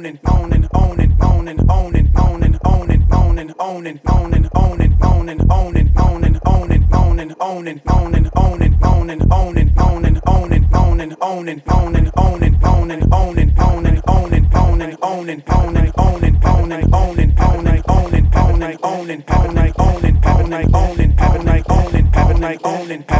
Can I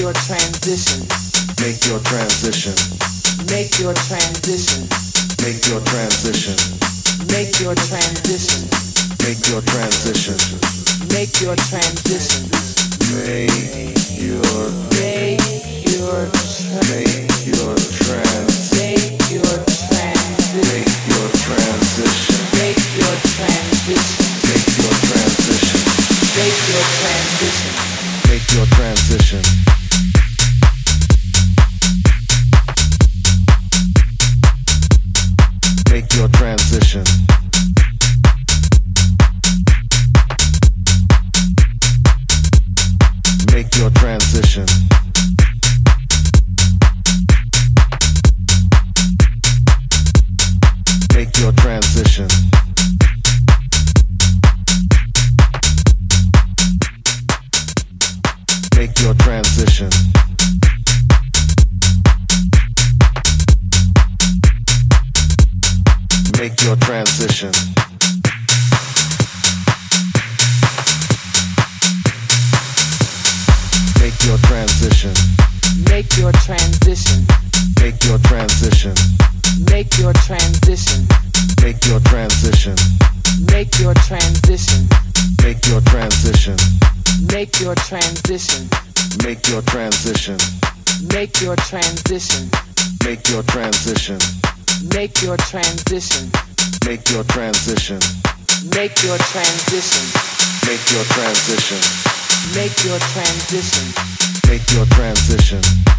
Your transition. Make your transition. Make your transition. Make your transition. Make your transition. Make your transition. Make your transition. Make your Make your tra- make your trans make your transition. Production.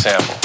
Sample.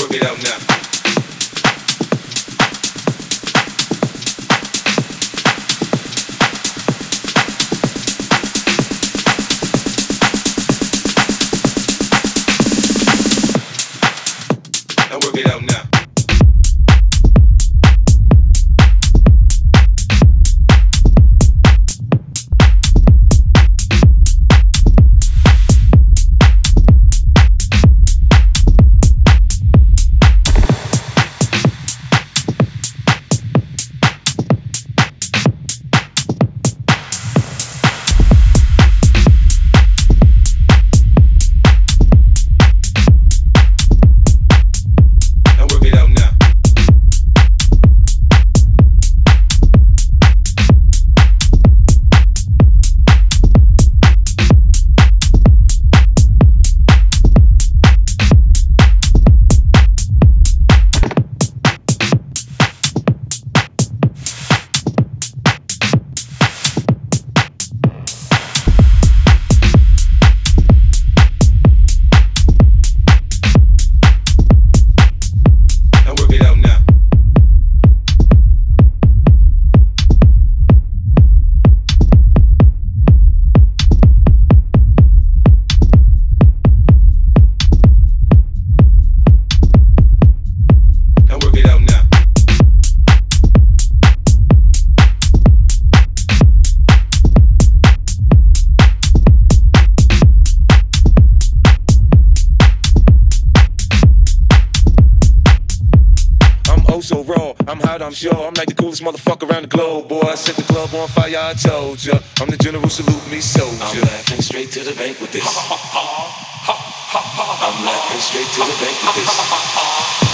work it out now. why I told ya? I'm the general, salute me soldier. I'm laughing straight to the bank with this. I'm laughing straight to the bank with this.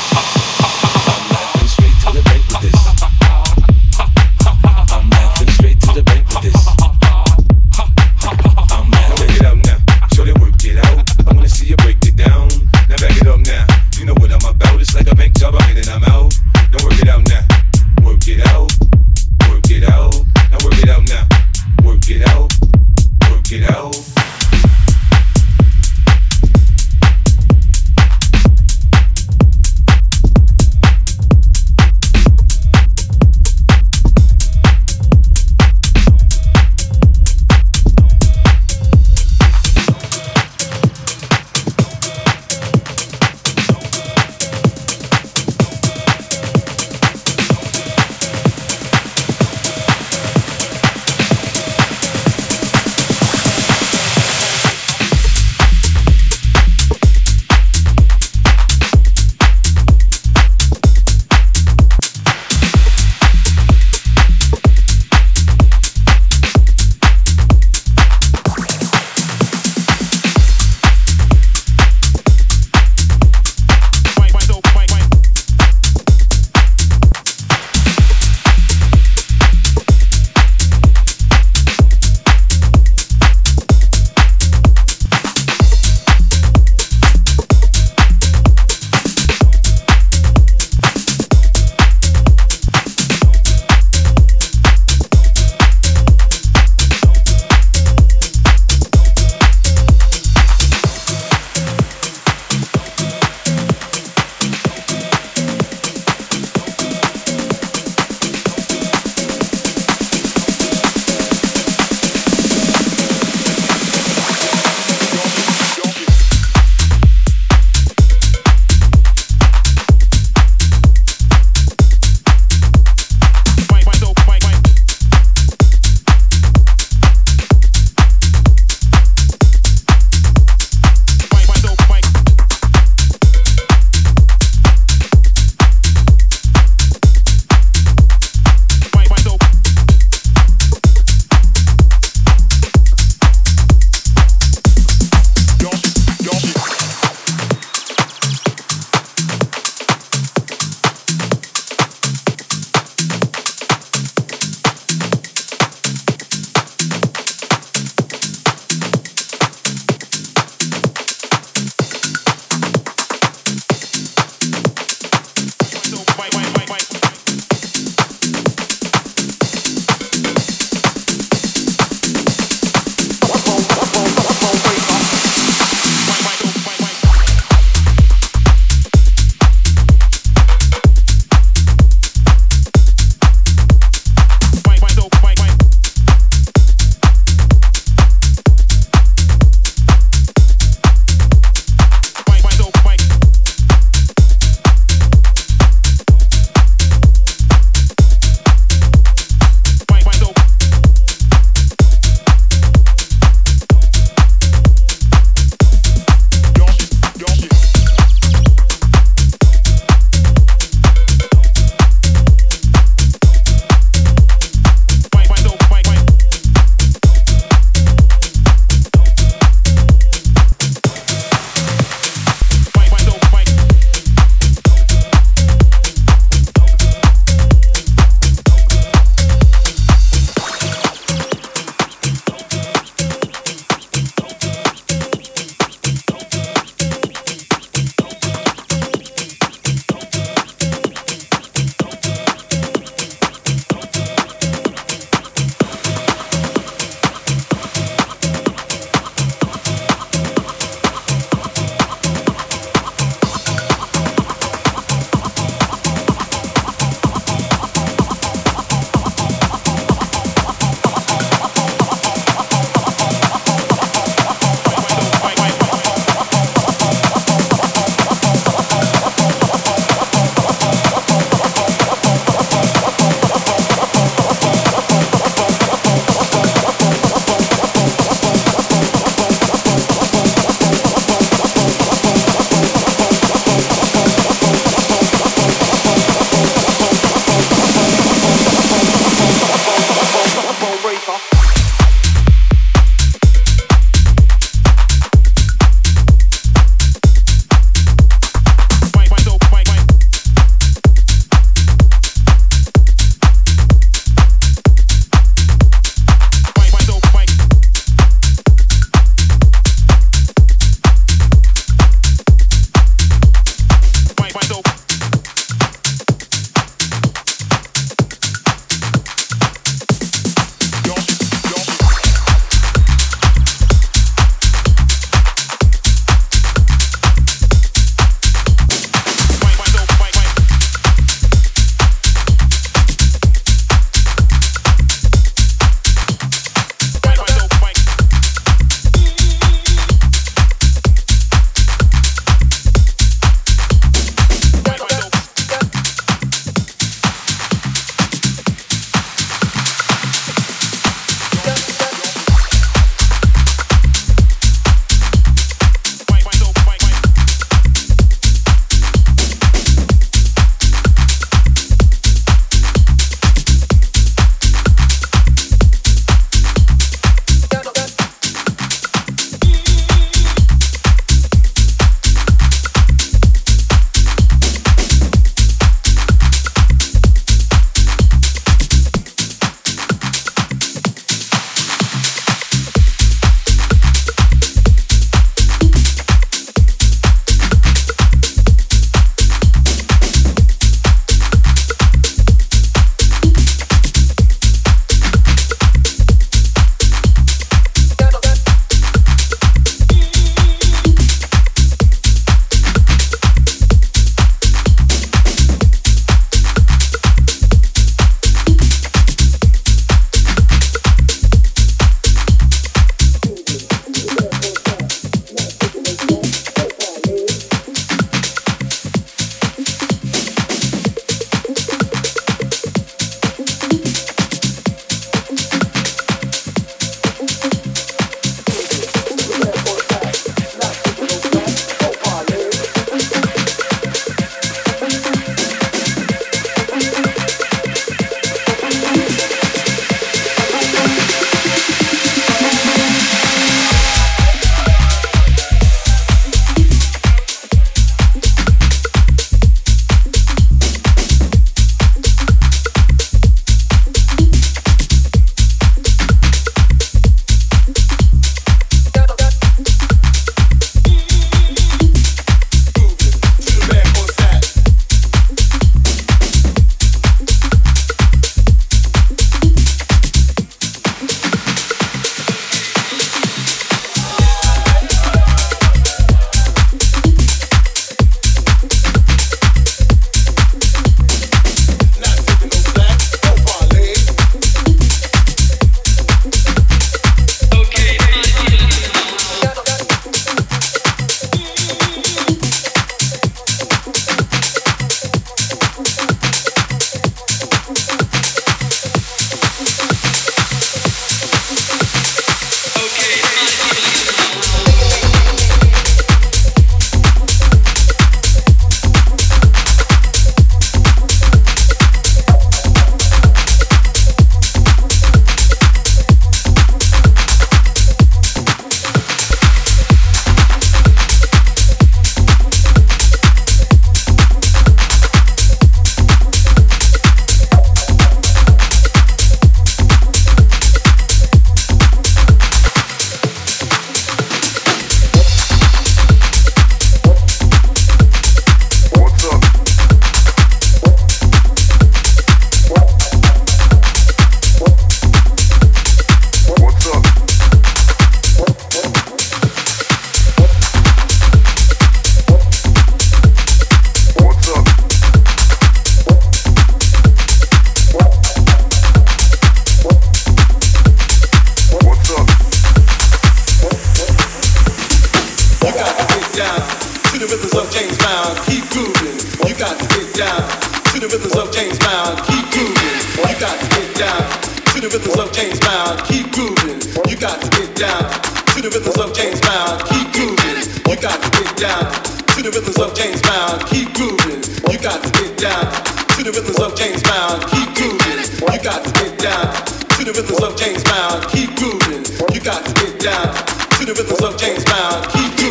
To the rhythms of James Brown. Keep grooving. You got to get down to the rhythms of James Brown. Keep grooving. You got to get down to the rhythms of James Brown. Keep grooving. You got to get down to the rhythms of James Brown. Keep grooving. You got to get down to the rhythms of James Brown. Keep grooving. You got to get down to the rhythms of James Brown. Keep grooving. You got to get down to the rhythms of James Brown. Keep grooving. You got to get down to the rhythms of James Brown. Keep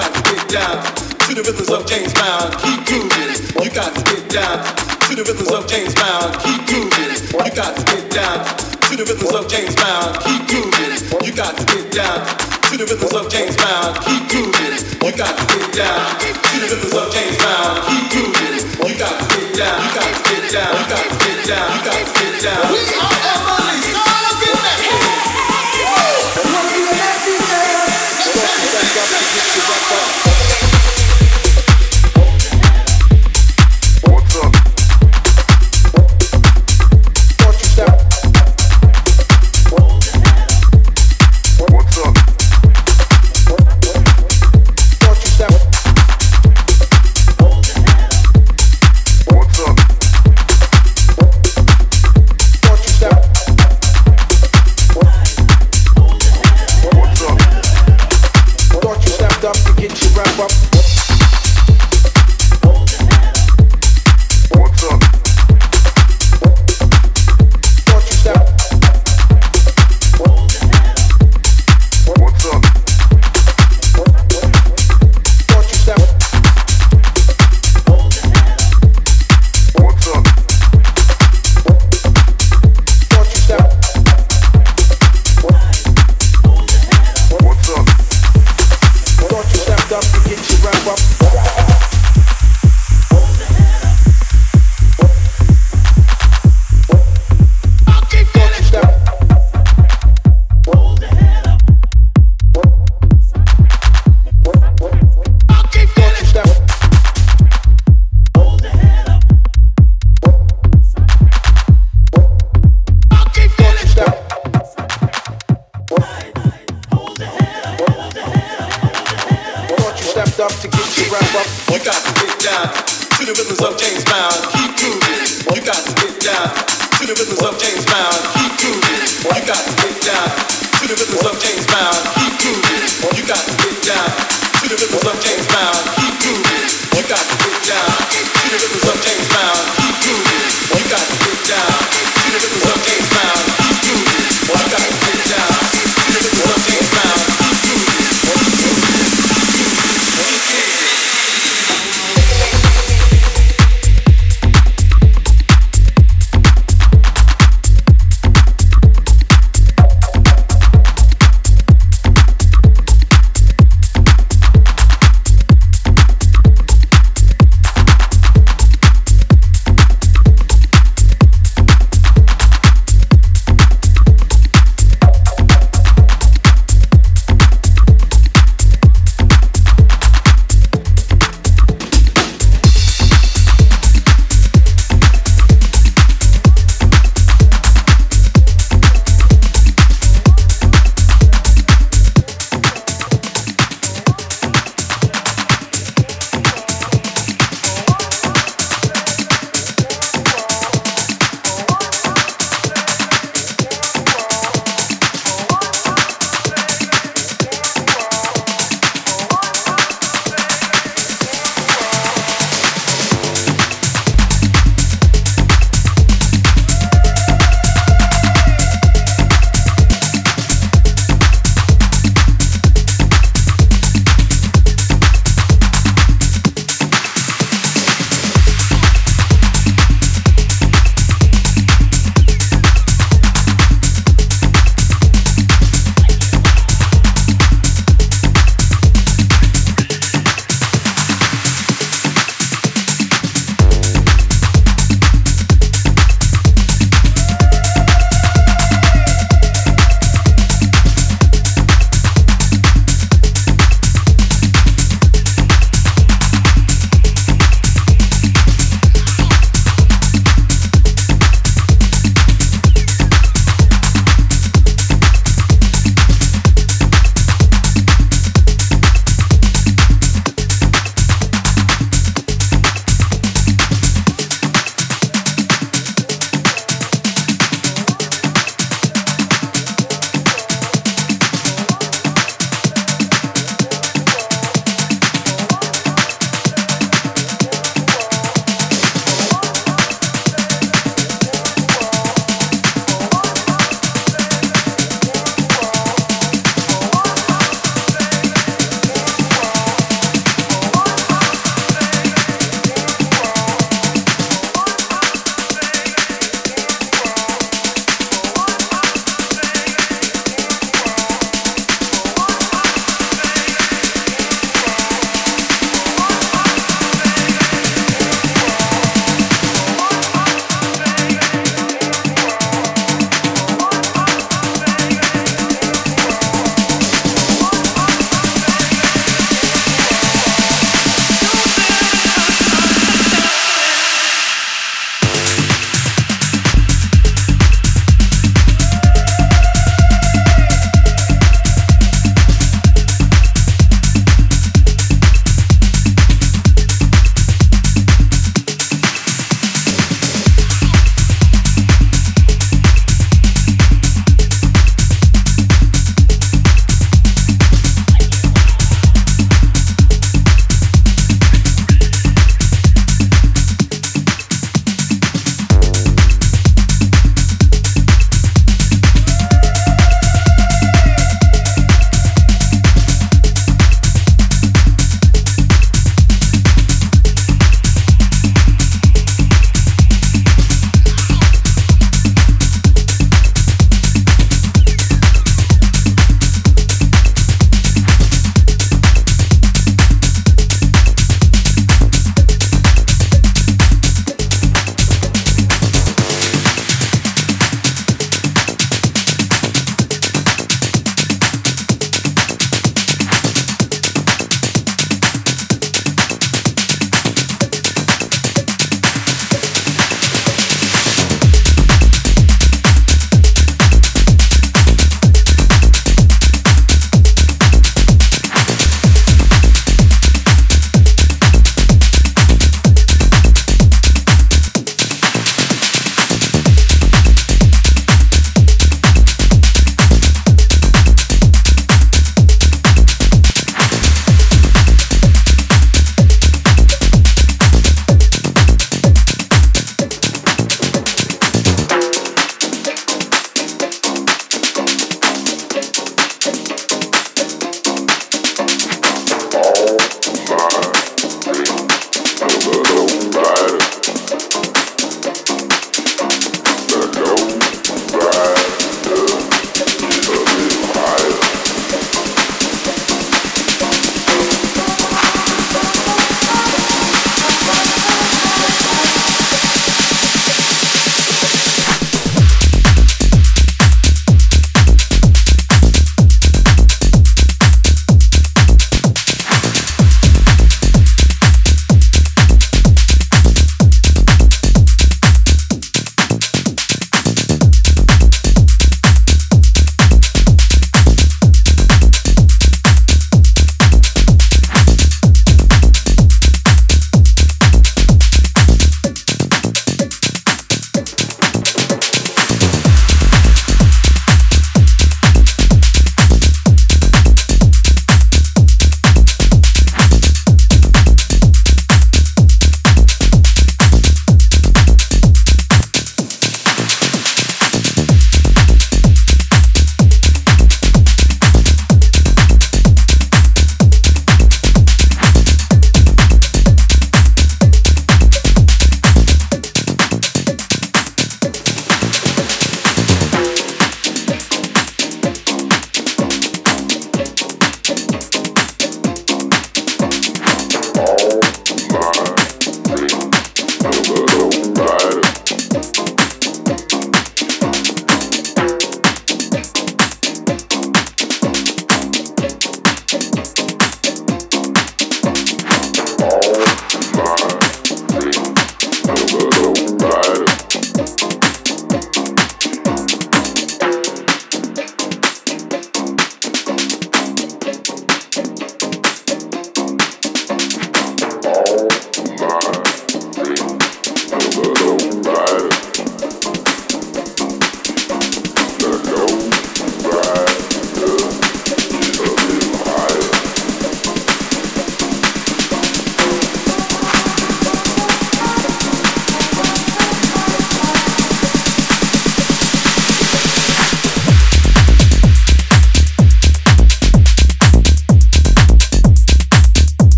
got to get down to the rhythms of James Brown. Keep grooving. You got to get down to the rhythms of James Brown. Keep grooving. You got to get down to the rhythms of James Brown. Keep grooving. You got to get down to the rhythms of James Brown. Keep grooving. You got to get down to the rhythms of James Brown. Keep grooving. You got to get down. You got to get down. You got to get down. You got to get down. We are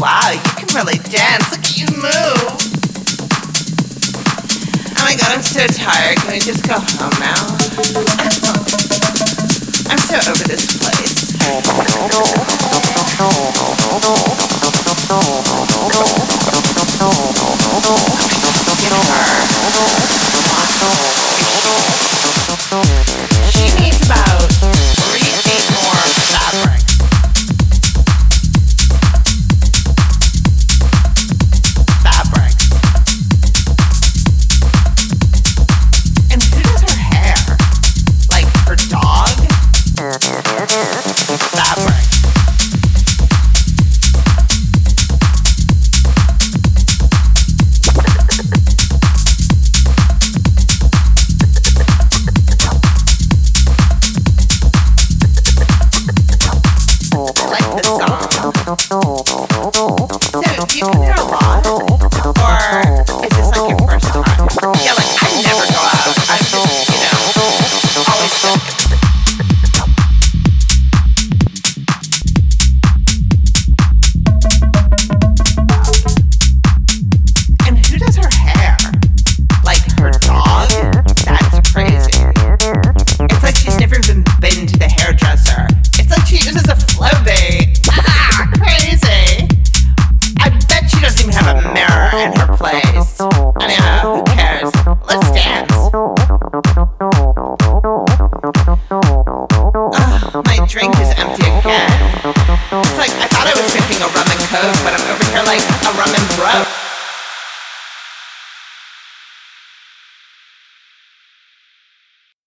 Wow, you can really dance. Look at you move. Oh my god, I'm so tired. Can we just go home now? I'm so over this place. She needs about